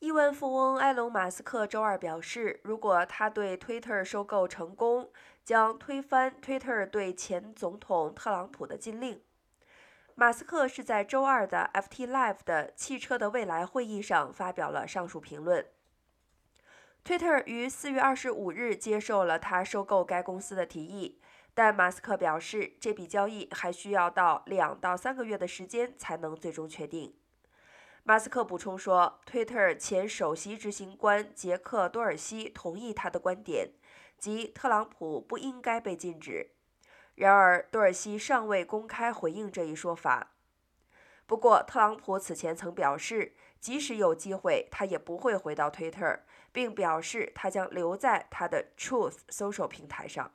亿万富翁埃隆·马斯克周二表示，如果他对 Twitter 收购成功，将推翻 Twitter 对前总统特朗普的禁令。马斯克是在周二的 FT Live 的汽车的未来会议上发表了上述评论。Twitter 于四月二十五日接受了他收购该公司的提议，但马斯克表示，这笔交易还需要到两到三个月的时间才能最终确定。马斯克补充说，Twitter 前首席执行官杰克·多尔西同意他的观点，即特朗普不应该被禁止。然而，多尔西尚未公开回应这一说法。不过，特朗普此前曾表示，即使有机会，他也不会回到 Twitter，并表示他将留在他的 Truth 搜索平台上。